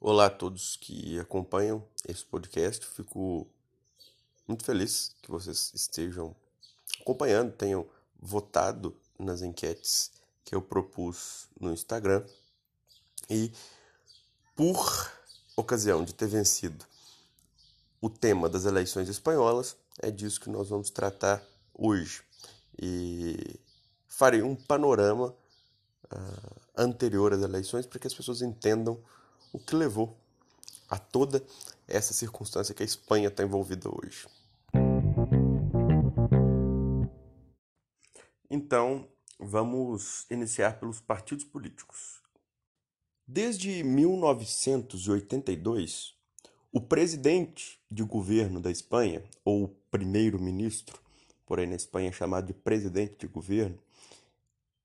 Olá a todos que acompanham esse podcast. Fico muito feliz que vocês estejam acompanhando, tenham votado nas enquetes que eu propus no Instagram. E por ocasião de ter vencido o tema das eleições espanholas, é disso que nós vamos tratar hoje. E farei um panorama uh, anterior às eleições para que as pessoas entendam o que levou a toda essa circunstância que a Espanha está envolvida hoje. Então, vamos iniciar pelos partidos políticos. Desde 1982, o presidente de governo da Espanha, ou primeiro-ministro, porém na Espanha é chamado de presidente de governo,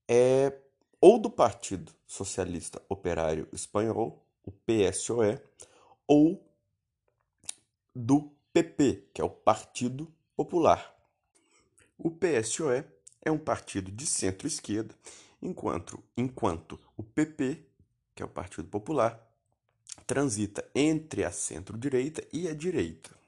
é ou do Partido Socialista Operário Espanhol, o PSOE, ou do PP, que é o Partido Popular. O PSOE é um partido de centro-esquerda, enquanto, enquanto o PP, que é o Partido Popular, transita entre a centro-direita e a direita.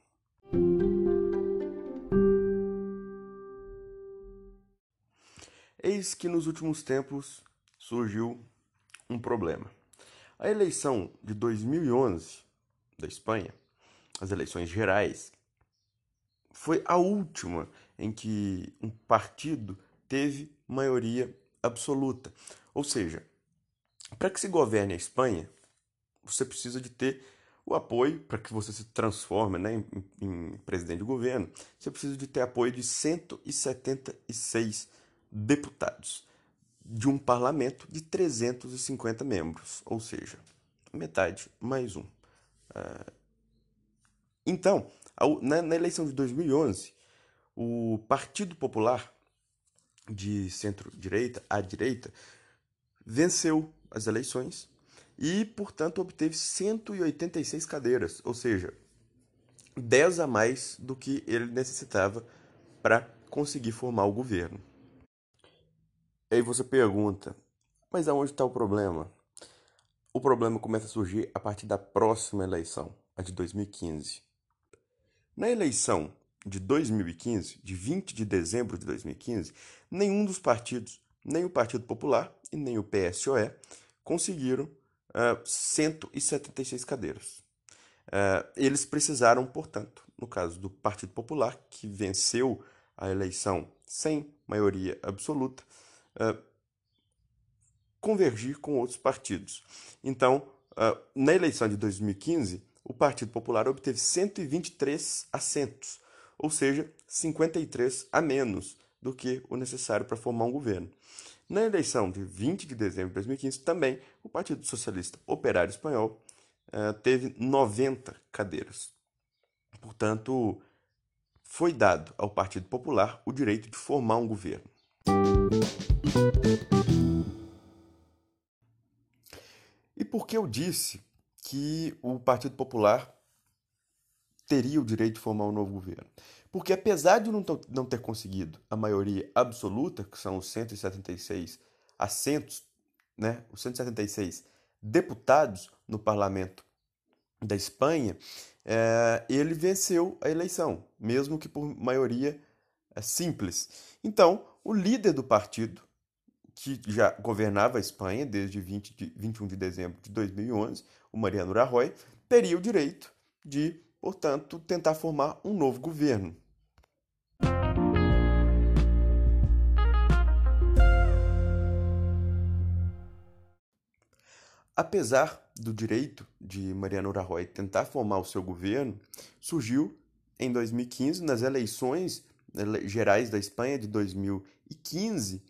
Eis que nos últimos tempos surgiu um problema. A eleição de 2011 da Espanha, as eleições gerais, foi a última em que um partido teve maioria absoluta. Ou seja, para que se governe a Espanha, você precisa de ter o apoio para que você se transforme né, em, em, presidente de governo. Você precisa de ter apoio de 176 deputados de um parlamento de 350 membros, ou seja, metade mais um. Uh, então, na, na, eleição de 2011, o Partido Popular de centro-direita à direita venceu as eleições e, portanto, obteve 186 cadeiras, ou seja, 10 a mais do que ele necessitava para conseguir formar o governo. Aí você pergunta, mas aonde está o problema? O problema começa a surgir a partir da próxima eleição, a de 2015. Na eleição de 2015, de 20 de dezembro de 2015, nenhum dos partidos, nem o Partido Popular e nem o PSOE, conseguiram uh, 176 cadeiras. Uh, eles precisaram, portanto, no caso do Partido Popular, que venceu a eleição sem maioria absoluta, uh, convergir com outros partidos. Então, uh, na eleição de 2015, o Partido Popular obteve 123 assentos, ou seja, 53 a menos do que o necessário para formar um governo. Na eleição de 20 de dezembro de 2015, também o Partido Socialista Operário Espanhol uh, teve 90 cadeiras. Portanto, foi dado ao Partido Popular o direito de formar um governo. E por que eu disse que o Partido Popular teria o direito de formar um novo governo? Porque apesar de não ter conseguido a maioria absoluta, que são os 176 assentos, né, os 176 deputados no parlamento da Espanha, é, ele venceu a eleição, mesmo que por maioria é, simples. Então, o líder do partido, que já governava a Espanha desde 20 de, 21 de dezembro de 2011, o Mariano Rajoy, teria o direito de, portanto, tentar formar um novo governo. Apesar do direito de Mariano Rajoy tentar formar o seu governo, surgiu em 2015, nas eleições gerais da Espanha de 2015,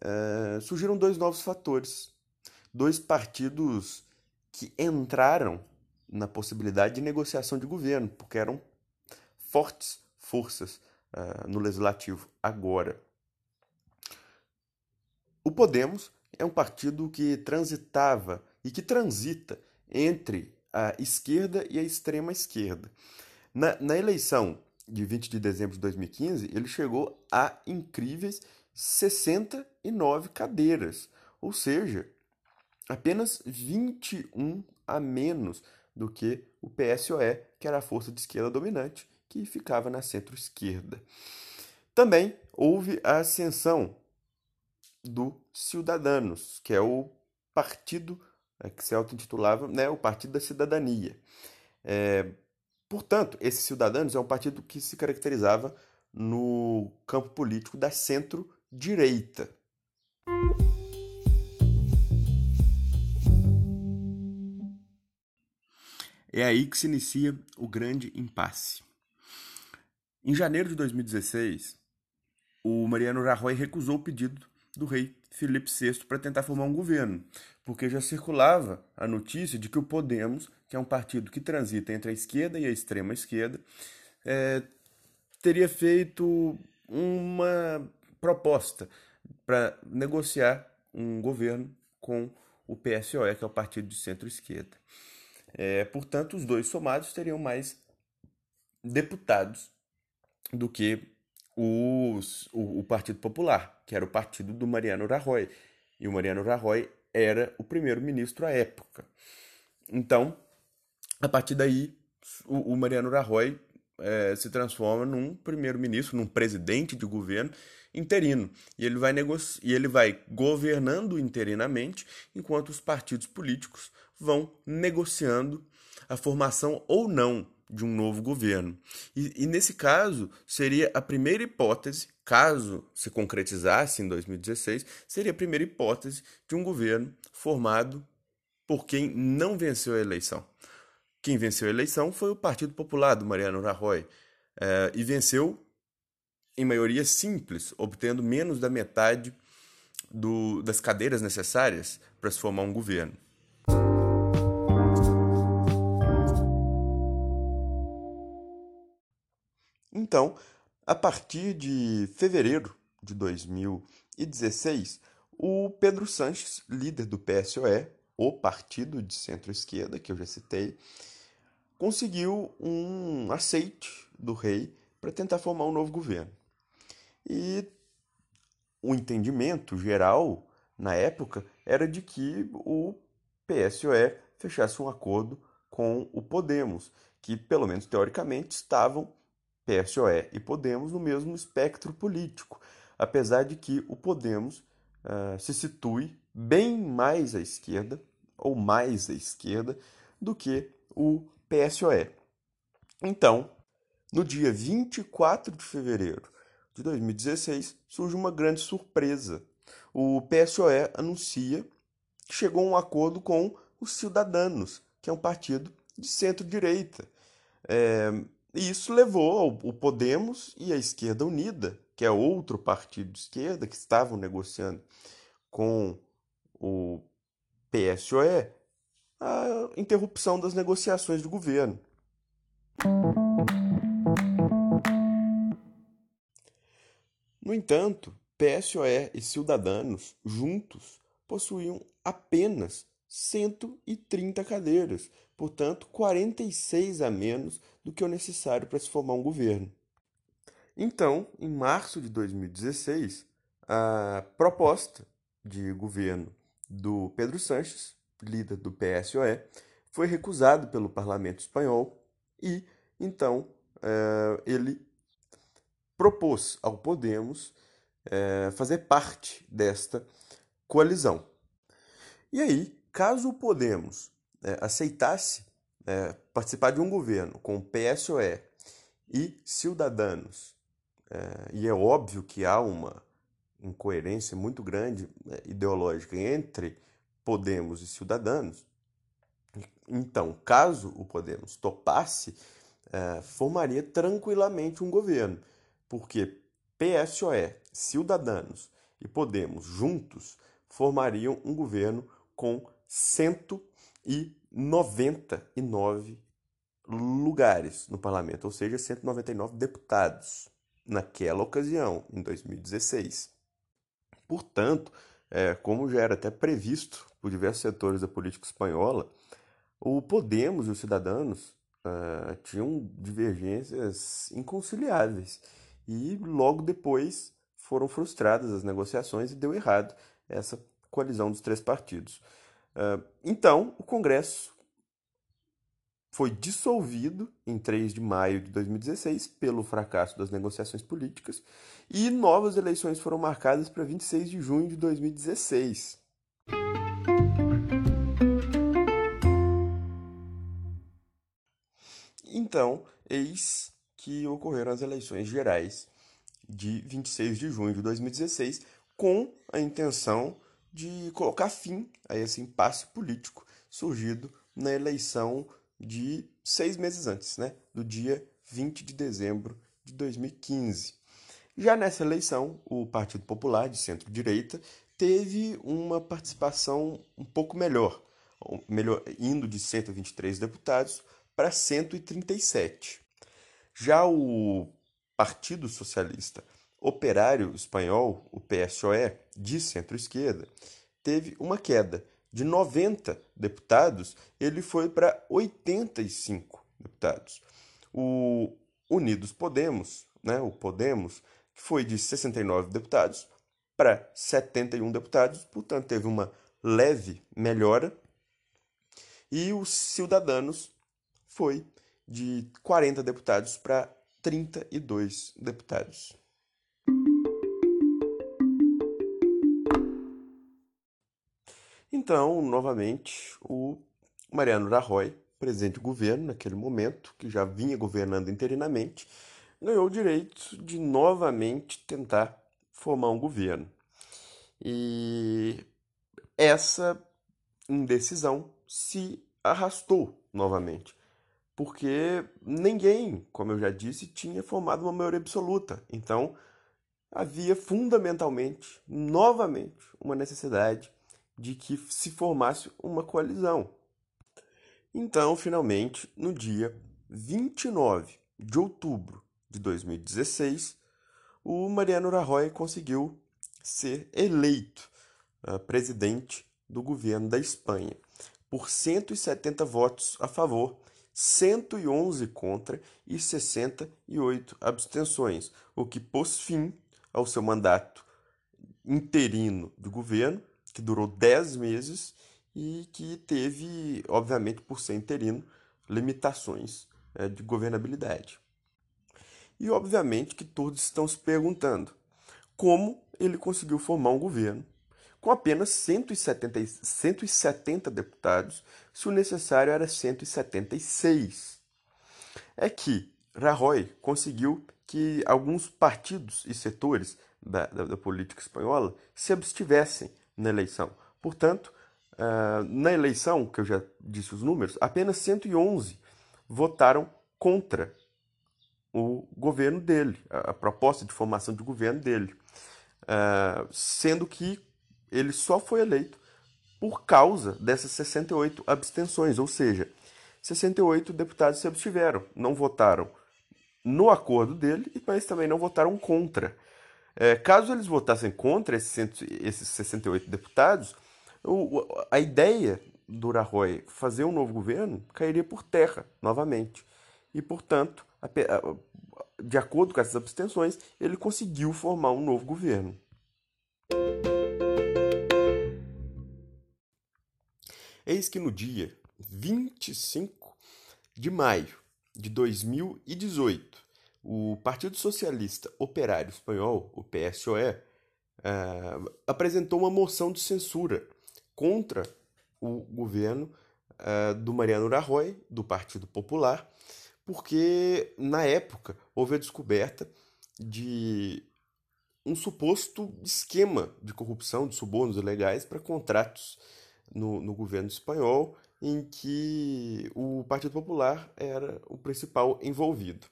eh, surgiram dois novos fatores. Dois partidos que entraram na possibilidade de negociação de governo, porque eram fortes forças uh, no legislativo agora. O Podemos é um partido que transitava e que transita entre a esquerda e a extrema esquerda. Na, na eleição de 20 de dezembro de 2015, ele chegou a incríveis 69 cadeiras, ou seja, apenas 21 a menos do que o PSOE, que era a força de esquerda dominante, que ficava na centro-esquerda. Também houve a ascensão do Ciudadanos, que é o partido é, que se auto-intitulava né, o Partido da Cidadania. É, portanto, esse Ciudadanos é um partido que se caracterizava no campo político da centro-direita. É aí que se inicia o grande impasse. Em janeiro de 2016, o Mariano Rajoy recusou o pedido do rei Felipe VI para tentar formar um governo, porque já circulava a notícia de que o Podemos, que é um partido que transita entre a esquerda e a extrema esquerda, é, teria feito uma proposta para negociar um governo com o PSOE, que é o partido de centro-esquerda. É, portanto, os dois somados teriam mais deputados do que os, o, o, Partido Popular, que era o partido do Mariano Rajoy. E o Mariano Rajoy era o primeiro-ministro à época. Então, a partir daí, o, o Mariano Rajoy é, se transforma num primeiro-ministro, num presidente de governo interino. E ele, vai e ele vai governando interinamente, enquanto os partidos políticos vão negociando a formação ou não de um novo governo. E, e, nesse caso, seria a primeira hipótese, caso se concretizasse em 2016, seria a primeira hipótese de um governo formado por quem não venceu a eleição. Quem venceu a eleição foi o Partido Popular do Mariano Rajoy, é, e venceu em maioria simples, obtendo menos da metade do, das cadeiras necessárias para se formar um governo. Então, a partir de fevereiro de 2016, o Pedro Sanches, líder do PSOE, o partido de centro-esquerda que eu já citei, conseguiu um aceite do rei para tentar formar um novo governo. E o entendimento geral na época era de que o PSOE fechasse um acordo com o Podemos, que pelo menos teoricamente estavam PSOE e Podemos no mesmo espectro político, apesar de que o Podemos uh, se situe bem mais à esquerda, ou mais à esquerda, do que o PSOE. Então, no dia 24 de fevereiro de 2016, surge uma grande surpresa. O PSOE anuncia que chegou a um acordo com os Cidadanos, que é um partido de centro-direita. É, e isso levou o Podemos e a Esquerda Unida, que é outro partido de esquerda que estavam negociando com o PSOE, a interrupção das negociações do governo. No entanto, PSOE e Ciudadanos, juntos, possuíam apenas 130 cadeiras, portanto, 46 a menos do que o necessário para se formar um governo. Então, em março de 2016, a proposta de governo do Pedro Sanches, líder do PSOE, foi recusada pelo parlamento espanhol e, então, eh, ele propôs ao Podemos é, fazer parte desta coalizão. E aí, caso o Podemos é, aceitasse participar de um governo com PSOE e Ciudadanos, e é óbvio que há uma incoerência muito grande é, ideológica entre Podemos e Ciudadanos, então, caso o Podemos topasse, é, formaria tranquilamente um governo porque PSOE, Ciudadanos e Podemos juntos formariam um governo com 199 lugares no parlamento, ou seja, 199 deputados naquela ocasião, em 2016. Portanto, é, como já era até previsto por diversos setores da política espanhola, o Podemos e os cidadãos uh, tinham divergências inconciliáveis e logo depois foram frustradas as negociações e deu errado essa coalizão dos três partidos. Uh, então, o Congresso foi dissolvido em 3 de maio de 2016 pelo fracasso das negociações políticas e novas eleições foram marcadas para 26 de junho de 2016. Então, eis que ocorreram as eleições gerais de 26 de junho de 2016, com a intenção de colocar fim a esse impasse político surgido na eleição de seis meses antes, né, do dia 20 de dezembro de 2015. Já nessa eleição, o Partido Popular, de centro-direita, teve uma participação um pouco melhor, melhor indo de 123 deputados para 137. Já o Partido Socialista Operário Espanhol, o PSOE, de centro-esquerda, teve uma queda. De 90 deputados, ele foi para 85 deputados. O Unidos Podemos, né, o Podemos, que foi de 69 deputados para 71 deputados, portanto teve uma leve melhora. E os Cidadanos foi de 40 deputados para 32 deputados. Então, novamente, o Mariano Rajoy, presidente do governo naquele momento, que já vinha governando interinamente, ganhou o direito de novamente tentar formar um governo. E essa indecisão se arrastou novamente porque ninguém, como eu já disse, tinha formado uma maioria absoluta. Então, havia fundamentalmente, novamente, uma necessidade de que se formasse uma coalizão. Então, finalmente, no dia 29 de outubro de 2016, o Mariano Rajoy conseguiu ser eleito uh, presidente do governo da Espanha por 170 votos a favor 111 contra e 68 abstenções, o que pôs fim ao seu mandato interino do governo, que durou 10 meses e que teve, obviamente, por ser interino, limitações é, de governabilidade. E, obviamente, que todos estão se perguntando como ele conseguiu formar um governo com apenas 170, 170 deputados, se o necessário era 176. É que Rajoy conseguiu que alguns partidos e setores da, da, da política espanhola se abstivessem na eleição. Portanto, uh, na eleição, que eu já disse os números, apenas 111 votaram contra o governo dele, a, proposta de formação de governo dele. Uh, sendo que ele só foi eleito por causa dessas 68 abstenções, ou seja, 68 deputados se abstiveram, não votaram no acordo dele, mas também não votaram contra. É, caso eles votassem contra esses, esses 68 deputados, o, a ideia do Rajoy fazer um novo governo cairia por terra novamente. E, portanto, a, a, de acordo com essas abstenções, ele conseguiu formar um novo governo. Eis que no dia 25 de maio de 2018, o Partido Socialista Operário Espanhol, o PSOE, uh, eh, apresentou uma moção de censura contra o governo uh, do Mariano Rajoy, do Partido Popular, porque na época houve a descoberta de um suposto esquema de corrupção, de subornos ilegais para contratos no, no governo espanhol, em que o Partido Popular era o principal envolvido.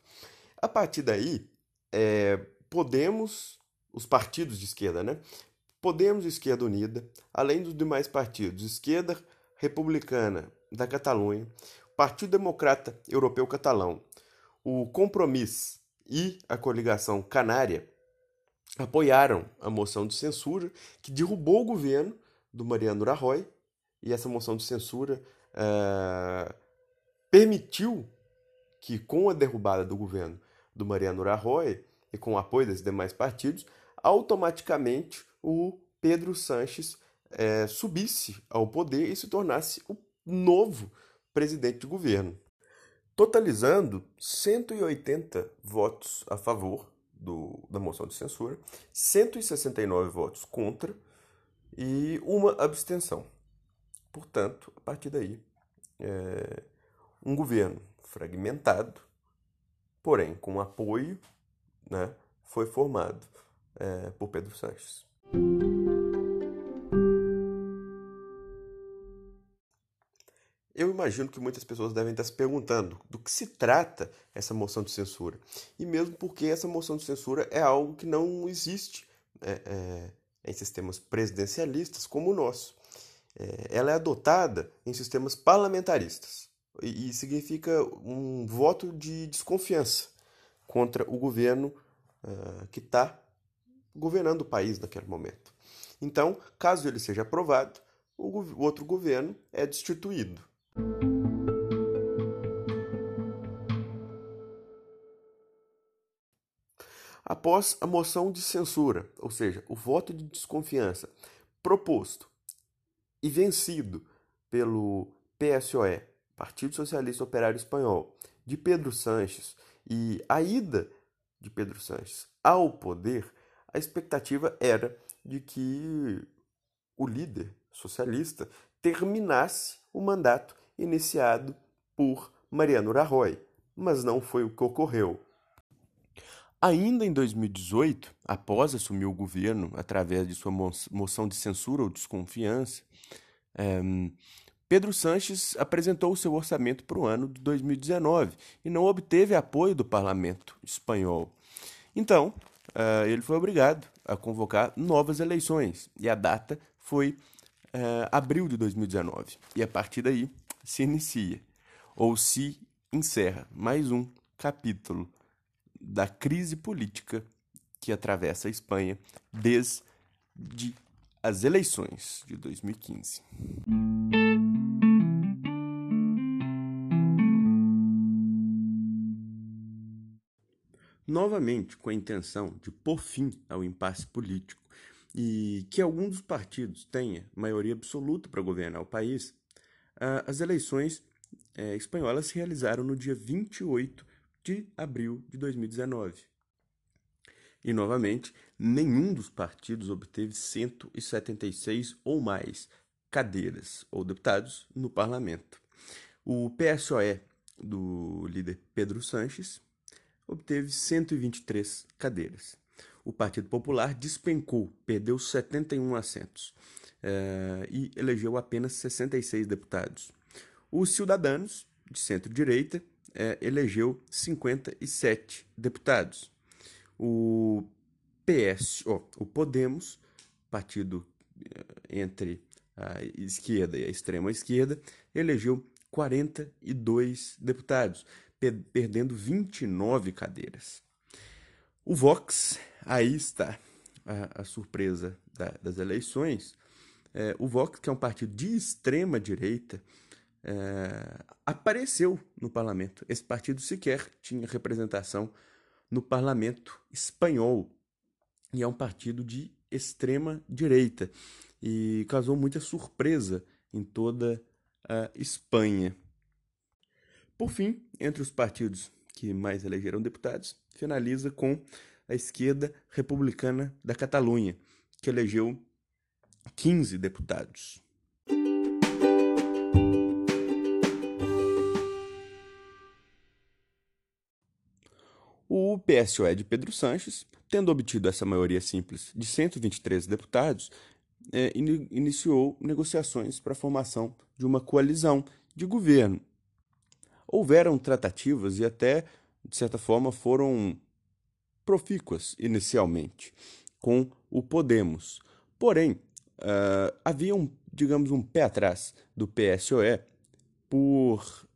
A partir daí, é, Podemos, os partidos de esquerda, né? Podemos Esquerda Unida, além dos demais partidos, Esquerda Republicana da Catalunha, Partido Democrata Europeu Catalão, o Compromisso e a coligação Canária apoiaram a moção de censura que derrubou o governo do Mariano Rajoy e essa moção de censura uh, permitiu que, com a derrubada do governo do Mariano Rajoy e com o apoio dos demais partidos, automaticamente o Pedro Sanches é, subisse ao poder e se tornasse o novo presidente de governo, totalizando 180 votos a favor do, da moção de censura, 169 votos contra e uma abstenção. Portanto, a partir daí, é, um governo fragmentado, porém com apoio, né, foi formado é, por Pedro Sanches. Eu imagino que muitas pessoas devem estar se perguntando do que se trata essa moção de censura. E mesmo porque essa moção de censura é algo que não existe é, é, em sistemas presidencialistas como o nosso. É, ela é adotada em sistemas parlamentaristas e, significa um voto de desconfiança contra o governo uh, que está governando o país naquele momento. Então, caso ele seja aprovado, o outro governo é destituído. Após a moção de censura, ou seja, o voto de desconfiança proposto e vencido pelo PSOE, Partido Socialista Operário Espanhol, de Pedro Sanches e a ida de Pedro Sanches ao poder, a expectativa era de que o líder socialista terminasse o mandato iniciado por Mariano Rajoy, mas não foi o que ocorreu. Ainda em 2018, após assumir o governo através de sua moção de censura ou desconfiança, é, Pedro Sanches apresentou seu orçamento para o ano de 2019 e não obteve apoio do parlamento espanhol. Então, uh, ele foi obrigado a convocar novas eleições e a data foi uh, abril de 2019. E a partir daí, se inicia ou se encerra mais um capítulo da crise política que atravessa a Espanha desde as eleições de 2015. Novamente, com a intenção de pôr fim ao impasse político e que algum dos partidos tenha maioria absoluta para governar o país, as eleições é, espanholas se realizaram no dia 28 de abril de 2019. E, novamente, nenhum dos partidos obteve 176 ou mais cadeiras ou deputados no parlamento. O PSOE do líder Pedro Sanches obteve 123 cadeiras. O Partido Popular despencou, perdeu 71 assentos uh, e elegeu apenas 66 deputados. Os Cidadãos, de centro-direita, uh, elegeu 57 deputados. O PS, oh, o Podemos, partido uh, entre a esquerda e a extrema esquerda, elegeu 42 deputados, perdendo 29 cadeiras. O Vox, aí está a, a surpresa da, das eleições, é, o Vox, que é um partido de extrema direita, é, apareceu no parlamento. Esse partido sequer tinha representação no parlamento espanhol. E é um partido de extrema direita. E causou muita surpresa em toda a Espanha. Por fim, entre os partidos que mais elegeram deputados, finaliza com a esquerda republicana da Catalunha, que elegeu 15 deputados. O PSOE de Pedro Sanches, tendo obtido essa maioria simples de 123 deputados, in iniciou negociações para a formação de uma coalizão de governo. Houveram tratativas e até, de certa forma, foram profícuas inicialmente com o Podemos. Porém, Uh, havia um, digamos, um pé atrás do PSOE por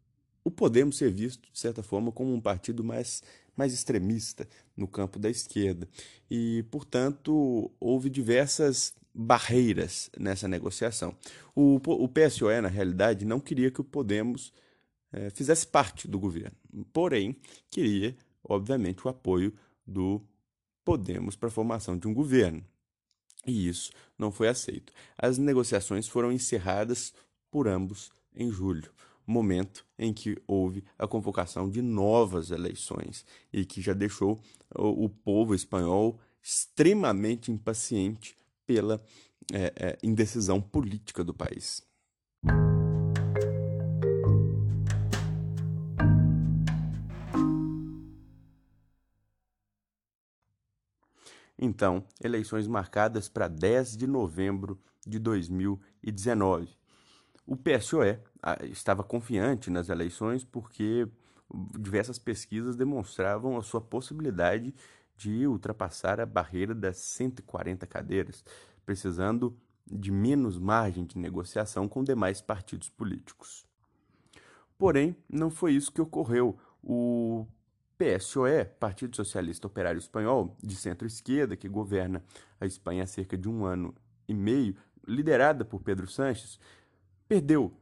o Podemos ser visto, de certa forma, como um partido mais, mais extremista no campo da esquerda. E, portanto, houve diversas barreiras nessa negociação. O, o PSOE, na realidade, não queria que o Podemos eh, fizesse parte do governo, porém, queria, obviamente, o apoio do Podemos para a formação de um governo. E isso não foi aceito. As negociações foram encerradas por ambos em julho, momento em que houve a convocação de novas eleições e que já deixou o, povo espanhol extremamente impaciente pela é, é, indecisão política do país. Então, eleições marcadas para 10 de novembro de 2019. O PSOE ah, estava confiante nas eleições porque diversas pesquisas demonstravam a sua possibilidade de ultrapassar a barreira das 140 cadeiras, precisando de menos margem de negociação com demais partidos políticos. Porém, não foi isso que ocorreu. O PSOE, Partido Socialista Operário Espanhol, de centro-esquerda, que governa a Espanha há cerca de um ano e meio, liderada por Pedro Sanches, perdeu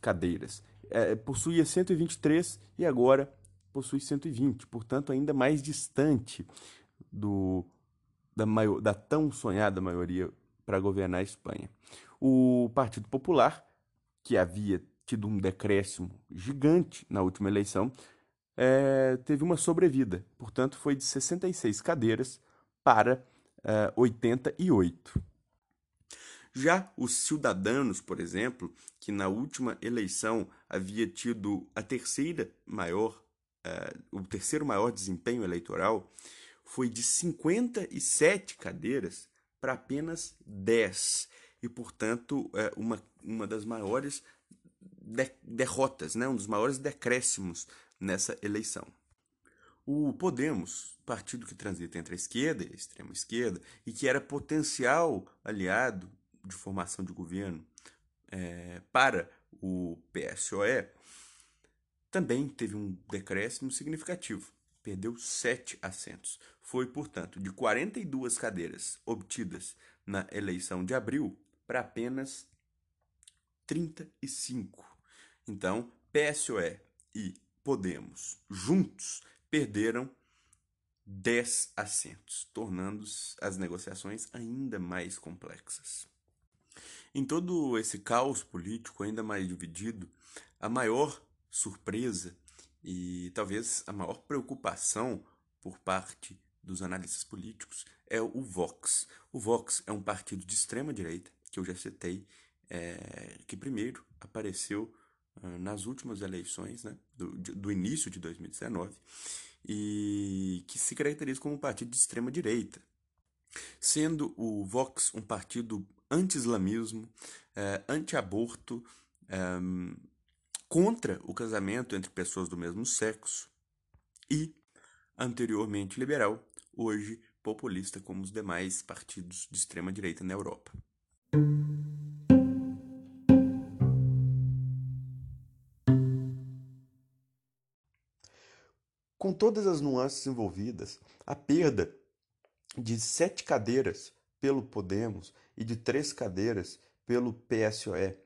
cadeiras. É, possuía 123 e agora possui 120, portanto, ainda mais distante do, da, maior, da tão sonhada maioria para governar a Espanha. O Partido Popular, que havia tido um decréscimo gigante na última eleição, é, teve uma sobrevida, portanto, foi de 66 cadeiras para é, 88. Já os cidadãos, por exemplo, que na última eleição havia tido a terceira maior, é, o terceiro maior desempenho eleitoral, foi de 57 cadeiras para apenas 10. E, portanto, uma, uma das maiores de derrotas, né? um dos maiores decréscimos nessa eleição. O Podemos, partido que transita entre a esquerda e a extrema esquerda, e que era potencial aliado de formação de governo é, para o PSOE, também teve um decréscimo significativo. Perdeu sete assentos. Foi, portanto, de 42 cadeiras obtidas na eleição de abril para apenas 35. Então, PSOE e Podemos, juntos, perderam 10 assentos, tornando as negociações ainda mais complexas. Em todo esse caos político ainda mais dividido, a maior surpresa e talvez a maior preocupação por parte dos analistas políticos é o Vox. O Vox é um partido de extrema direita, que eu já citei, é, que primeiro apareceu nas últimas eleições né, do, do início de 2019 e que se caracteriza como um partido de extrema direita, sendo o Vox um partido anti-islamismo, anti-aborto, contra o casamento entre pessoas do mesmo sexo e, anteriormente liberal, hoje populista como os demais partidos de extrema direita na Europa. Com todas as nuances envolvidas, a perda de sete cadeiras pelo Podemos e de três cadeiras pelo PSOE,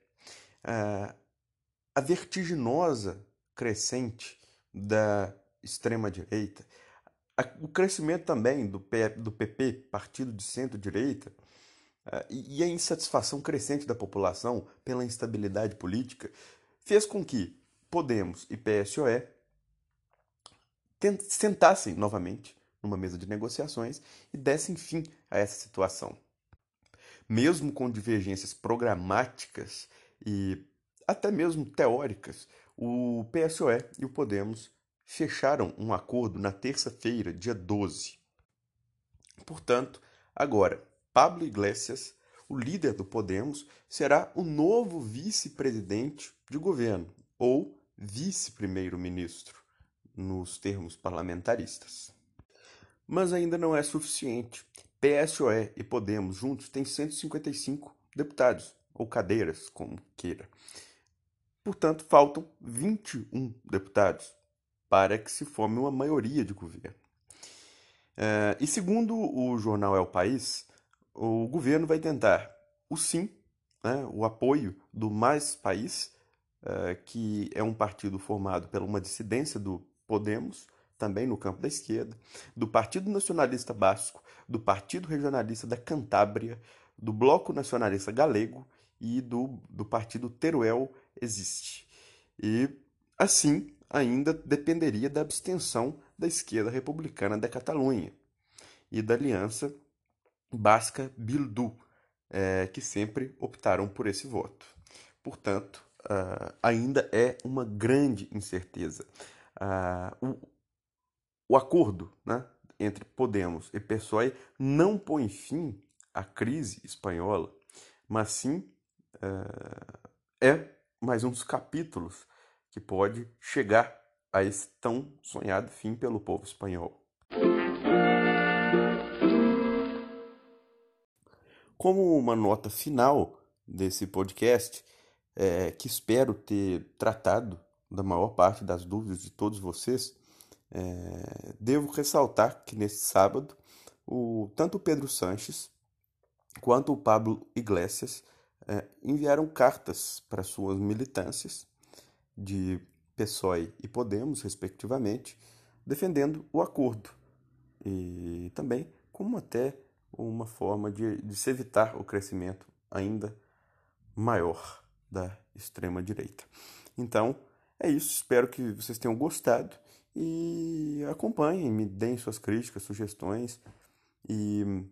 ah, a vertiginosa crescente da extrema-direita, o crescimento também do, do PP, partido de centro-direita, e a insatisfação crescente da população pela instabilidade política, fez com que Podemos e PSOE sentassem novamente numa mesa de negociações e dessem fim a essa situação. Mesmo com divergências programáticas e até mesmo teóricas, o PSOE e o Podemos fecharam um acordo na terça-feira, dia 12. Portanto, agora, Pablo Iglesias, o líder do Podemos, será o novo vice-presidente de governo, ou vice-primeiro-ministro, nos termos parlamentaristas. Mas ainda não é suficiente. PSOE e Podemos juntos têm 155 deputados, ou cadeiras, como queira. Portanto, faltam 21 deputados para que se forme uma maioria de governo. Uh, e segundo o jornal É o País, o governo vai tentar o sim, né, o apoio do Mais País, uh, que é um partido formado por uma dissidência do Podemos, também no campo da esquerda, do Partido Nacionalista Basco, do Partido Regionalista da Cantábria, do Bloco Nacionalista Galego e do, do Partido Teruel Existe. E, assim, ainda dependeria da abstenção da esquerda republicana da Catalunha e da aliança basca Bildu, é, que sempre optaram por esse voto. Portanto, uh, ainda é uma grande incerteza. Uh, o, o acordo né, entre Podemos e PSOE não põe fim à crise espanhola, mas sim uh, é mais um dos capítulos que pode chegar a esse tão sonhado fim pelo povo espanhol. Como uma nota final desse podcast, é, que espero ter tratado da maior parte das dúvidas de todos vocês, é, devo ressaltar que nesse sábado, o, tanto o Pedro Sanches quanto o Pablo Iglesias é, enviaram cartas para suas militâncias de PSOE e Podemos, respectivamente, defendendo o acordo e também como até uma forma de, de se evitar o crescimento ainda maior da extrema-direita. Então, é isso. Espero que vocês tenham gostado e acompanhem, me deem suas críticas, sugestões. E,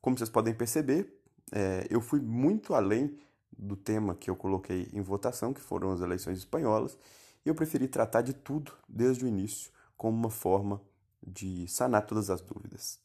como vocês podem perceber, é, eu fui muito além do tema que eu coloquei em votação, que foram as eleições espanholas, e eu preferi tratar de tudo desde o início, como uma forma de sanar todas as dúvidas.